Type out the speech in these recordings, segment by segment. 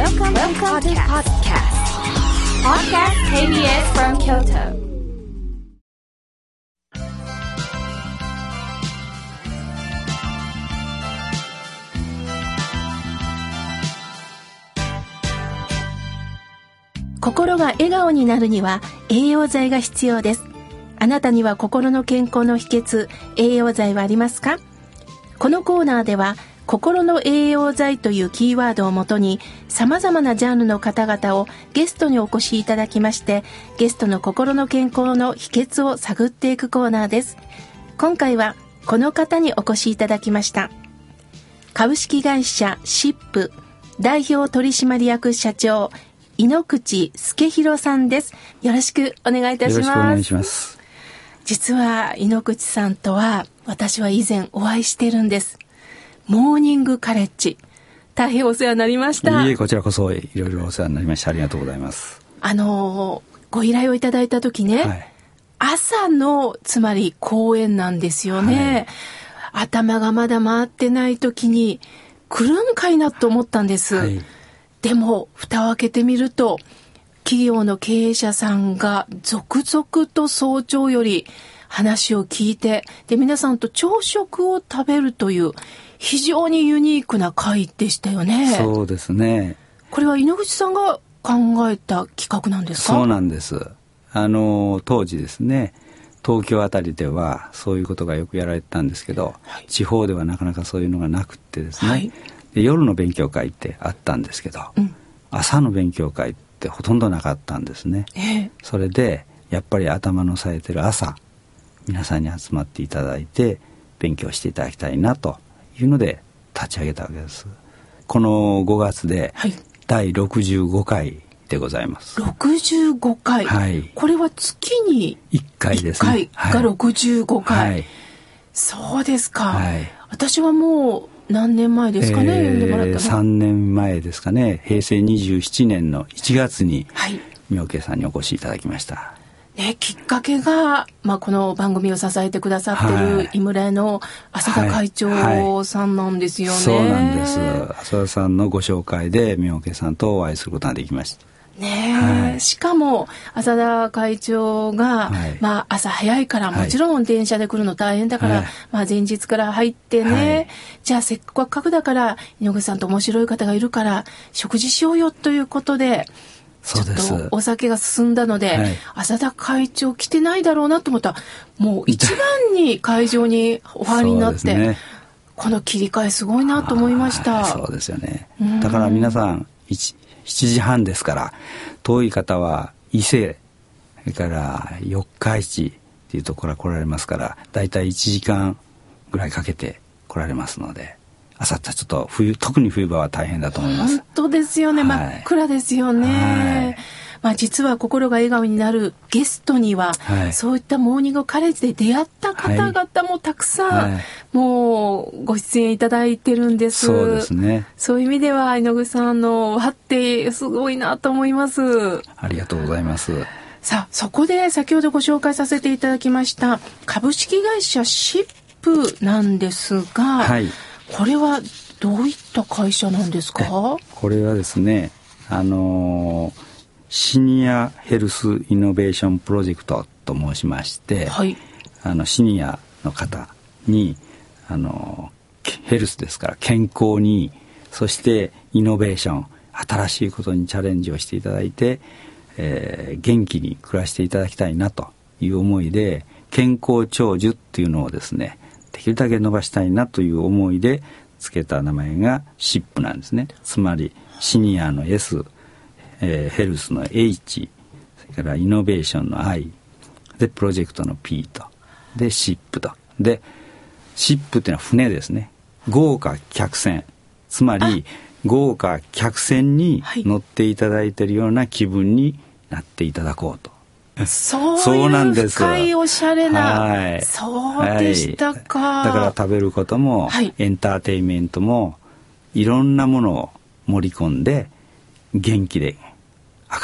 Welcome, Welcome to podcast. Podcast KBS from Kyoto. 心が笑顔になるには栄養剤が必要です。あなたには心の健康の秘訣、栄養剤はありますか？このコーナーでは、心の栄養剤というキーワードをもとに、様々なジャンルの方々をゲストにお越しいただきまして、ゲストの心の健康の秘訣を探っていくコーナーです。今回は、この方にお越しいただきました。株式会社シップ代表取締役社長井ノ口助弘さんです。よろしくお願いいたします。よろしくお願いします。実は井ノ口さんとは私は以前お会いしてるんです。モーニングカレッジ。大変お世話になりました。いえ、こちらこそいろいろお世話になりました。ありがとうございます。あの、ご依頼をいただいた時ね、はい、朝の、つまり公演なんですよね。はい、頭がまだ回ってない時に、来るんかいなと思ったんです。はいでも、蓋を開けてみると、企業の経営者さんが続々と早朝より話を聞いて、で、皆さんと朝食を食べるという、非常にユニークな会でしたよね。そうですね。これは井ノ口さんが考えた企画なんですか？そうなんです。あの、当時ですね、東京あたりではそういうことがよくやられてたんですけど、はい、地方ではなかなかそういうのがなくってですね、はいで夜の勉強会ってあったんですけど、うん、朝の勉強会ってほとんどなかったんですね、えー、それでやっぱり頭の冴えてる朝皆さんに集まっていただいて勉強していただきたいなというので立ち上げたわけですこの5月で第65回でございます。65回。はい。これは月に1回ですね。1回が65回。はい、そうですか。はい。私はもう何年前ですかね、えー、読んでもらったの3年前ですかね平成27年の1月に、はい、妙慶さんにお越しいただきましたね、きっかけが、まあ、この番組を支えてくださってる井村屋の浅田会長さんなんですよね、はい。はい、そうなんです。浅田さんのご紹介で妙慶さんとお会いすることができました。ねはい、しかも浅田会長が、はい、まあ、朝早いからもちろん電車で来るの大変だから、はい、まあ、前日から入ってね、じゃあせっかくだから井上さんと面白い方がいるから食事しようよということで。ちょっとお酒が進んだので、はい、浅田会長来てないだろうなと思ったらもう一番に会場にお入りになって、ね、この切り替えすごいなと思いました。そうですよね。だから皆さん7時半ですから遠い方は伊勢それから四日市っていうところから来られますからだいたい1時間ぐらいかけて来られますのであさってちょっと冬特に冬場は大変だと思います本当ですよね、はい、真っ暗ですよね、はいまあ、実は心が笑顔になるゲストには、はい、そういったモーニングカレッジで出会った方々もたくさん、はい、もうご出演いただいてるんです。そうですね。そういう意味では、井上さんのわってすごいなと思います。ありがとうございます。さあ、そこで先ほどご紹介させていただきました株式会社シップなんですが、はい、これはどういった会社なんですか？これはですね、あのーシニアヘルスイノベーションプロジェクトと申しまして、はい、あのシニアの方にあのヘルスですから健康にそしてイノベーション新しいことにチャレンジをしていただいて、えー、元気に暮らしていただきたいなという思いで健康長寿っていうのをですねできるだけ伸ばしたいなという思いで付けた名前が SIP なんですね。つまりシニアの S えー、ヘルスの H それからイノベーションの I でプロジェクトの P と。でシップと。でシップっていうのは船ですね。豪華客船。つまり豪華客船に乗っていただいてるような気分になっていただこうと。そうなんです。深いおしゃれな、はい、そうでしたか、はい、だから食べることも、はい、エンターテインメントもいろんなものを盛り込んで元気で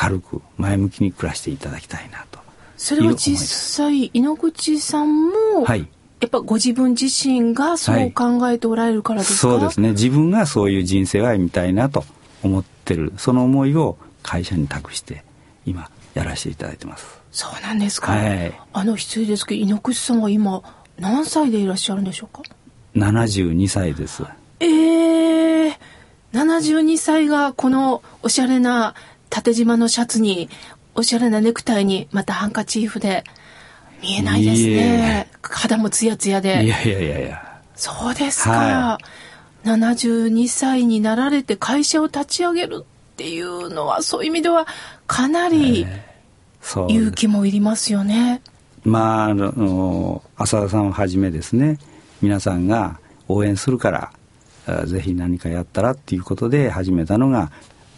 明るく前向きに暮らしていただきたいなと。それは実際井ノ口さんも、はい、やっぱご自分自身がそう考えておられるからですか、はい、そうですね。自分がそういう人生を歩みたいなと思っってるその思いを会社に託して今やらせていただいてますそうなんですか、はい、あの失礼ですけど猪口さんは今何歳でいらっしゃるんでしょうか？72歳です。ええー、72歳がこのおしゃれな縦縞のシャツにおしゃれなネクタイにまたハンカチーフで見えないですね。肌もツヤツヤで。いやいやいやいや。そうですか、はい、72歳になられて会社を立ち上げるっていうのはそういう意味ではかなり勇気もいりますよね。まああの浅田さんをはじめですね皆さんが応援するからぜひ何かやったらっていうことで始めたのが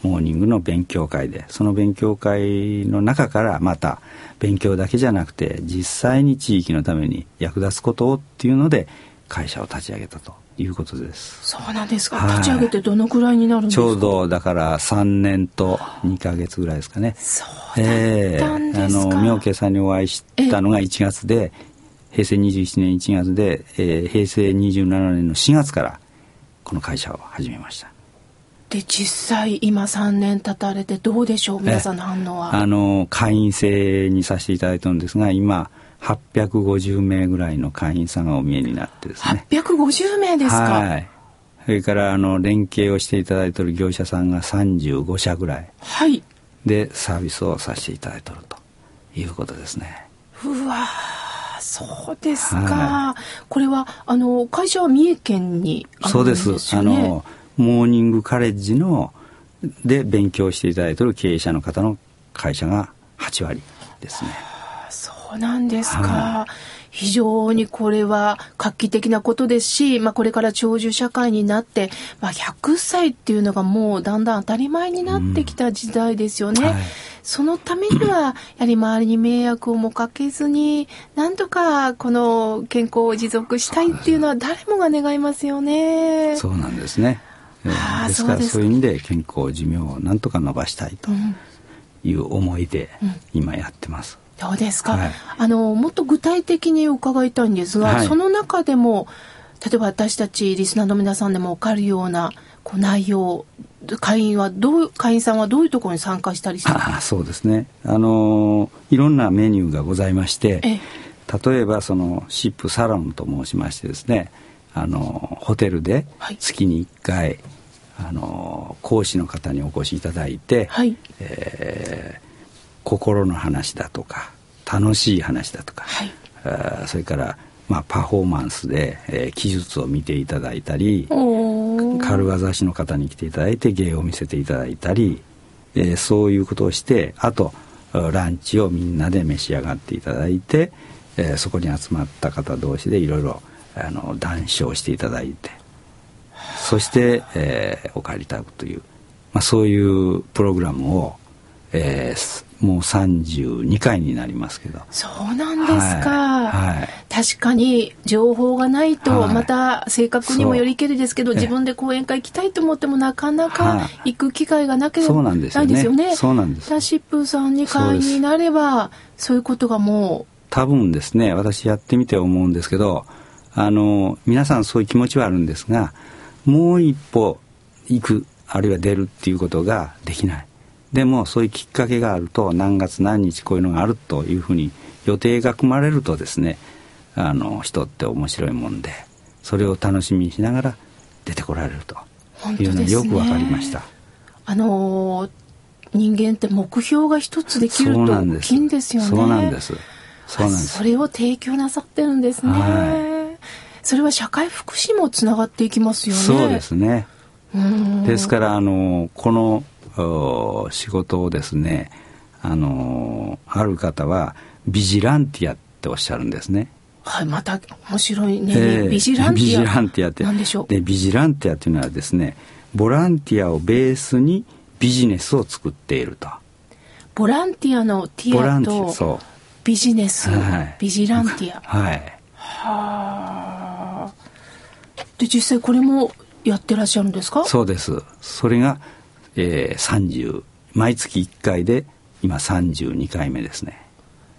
モーニングの勉強会で。その勉強会の中からまた勉強だけじゃなくて実際に地域のために役立つことをっていうので会社を立ち上げたということです。そうなんですか、はい、立ち上げてどのくらいになるんですか？ちょうどだから3年と2か月ぐらいですかね。そうえー、あの妙慶さんにお会いしたのが1月で平成21年1月で、えー、平成27年の4月からこの会社を始めました。で実際今3年経たれてどうでしょう？皆さんの反応は。あの会員制にさせていただいたんですが今850名ぐらいの会員さんがお見えになってですね。850名ですか。はい。それからあの連携をしていただいている業者さんが35社ぐらい。はい。でサービスをさせていただいているということですね。うわそうですか、はい、これはあの会社は三重県にあるんですよ、ね、そうです。あのモーニングカレッジので勉強していただいている経営者の方の会社が8割ですねそうなんですか。はい、非常にこれは画期的なことですし、まあ、これから長寿社会になって、まあ、100歳っていうのがもうだんだん当たり前になってきた時代ですよね。うんはい、そのためには、やはり周りに迷惑をもかけずに、なんとかこの健康を持続したいっていうのは誰もが願いますよね。そうなんですね。えー、ですからそういう意味で健康寿命をなんとか伸ばしたいという思いで今やってます。うんそうですか、はい、あのもっと具体的に伺いたいんですが、はい、その中でも例えば私たちリスナーの皆さんでも分かるようなこう内容会員はどう会員さんはどういうところに参加したりしてあそうですね。あのいろんなメニューがございまして例えばそのシップサロンと申しましてですねあのホテルで月に1回、はい、あの講師の方にお越しいただいて、はい。えー心の話だとか楽しい話だとか、はい、あそれからまあ、パフォーマンスで、えー、記述を見ていただいたり軽業師の方に来ていただいて芸を見せていただいたり、えー、そういうことをしてあとランチをみんなで召し上がっていただいて、えー、そこに集まった方同士でいろいろあの談笑していただいてそして、えー、お帰りいただくという、まあ、そういうプログラムを、えー、もう32回になりますけど。そうなんですか、はいはい、確かに情報がないとまた性格にもよりけりですけど、はい、自分で講演会行きたいと思ってもなかなか行く機会がなければないですよね。そうなんです。ダシップさんに会員になればそういうことがもう多分ですね私やってみて思うんですけどあの皆さんそういう気持ちはあるんですがもう一歩行くあるいは出るっていうことができないでもそういうきっかけがあると何月何日こういうのがあるというふうに予定が組まれるとですねあの人って面白いもんでそれを楽しみにしながら出てこられるというのがよくわかりました。あの人間って目標が一つできると大きいんですよね。そうなんです。そうなんです。それを提供なさってるんですね。はい、それは社会福祉もつながっていきますよね。そうですね。ですからあのこの仕事をですねあのある方はビジランティアっておっしゃるんですね。はい、また面白いね、えー、ビジランティア。ビジランティアって何でしょう？でビジランティアっていうのはですねボランティアをベースにビジネスを作っていると。ボランティアのティアとビジネス、はい、ビジランティア。はい。はあ。で実際これもやってらっしゃるんですか？そうですそれがえー、30毎月1回で今32回目ですね。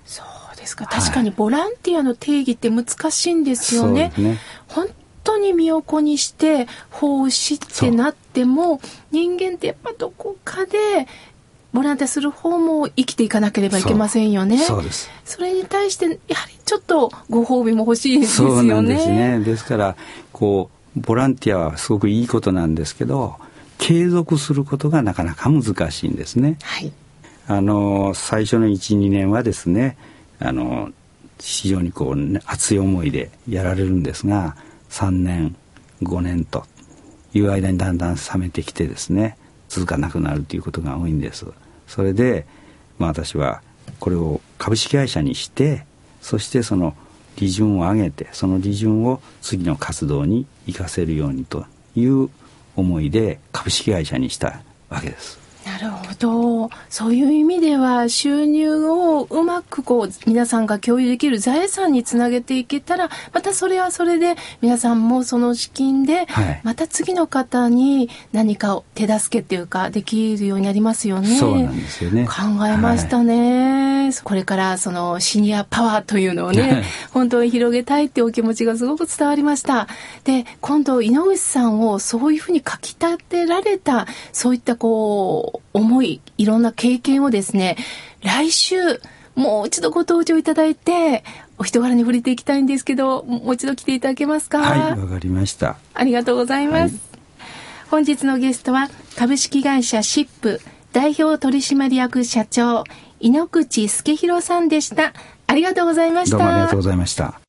そうですか確かにボランティアの定義って難しいんですよね。ね本当に身を粉にして奉仕ってなっても人間ってやっぱどこかでボランティアする方も生きていかなければいけませんよね。そうです。それに対してやはりちょっとご褒美も欲しいですよね。そうなんですね。ですからこうボランティアはすごくいいことなんですけど継続することがなかなか難しいんですね。はい。あの最初の12年はですねあの非常にこう、ね、熱い思いでやられるんですが3年5年という間にだんだん冷めてきてですね続かなくなるということが多いんですそれで、まあ、私はこれを株式会社にしてそしてその利潤を上げてその利潤を次の活動に生かせるようにという思いで株式会社にしたわけですなるほど。そういう意味では収入をうまくこう皆さんが共有できる財産につなげていけたら、またそれはそれで皆さんもその資金で、また次の方に何かを手助けっていうかできるようになりますよね。そうなんですよね。考えましたね。はい、これからそのシニアパワーというのをね、本当に広げたいってお気持ちがすごく伝わりました。で、今度井上さんをそういうふうに書き立てられた、そういったこう、思い、いろんな経験をですね、来週、もう一度ご登場いただいて、お人柄に触れていきたいんですけど、もう一度来ていただけますか？はい、わかりました。ありがとうございます。はい、本日のゲストは、株式会社シップ代表取締役社長、井ノ口助弘さんでした。ありがとうございました。どうもありがとうございました。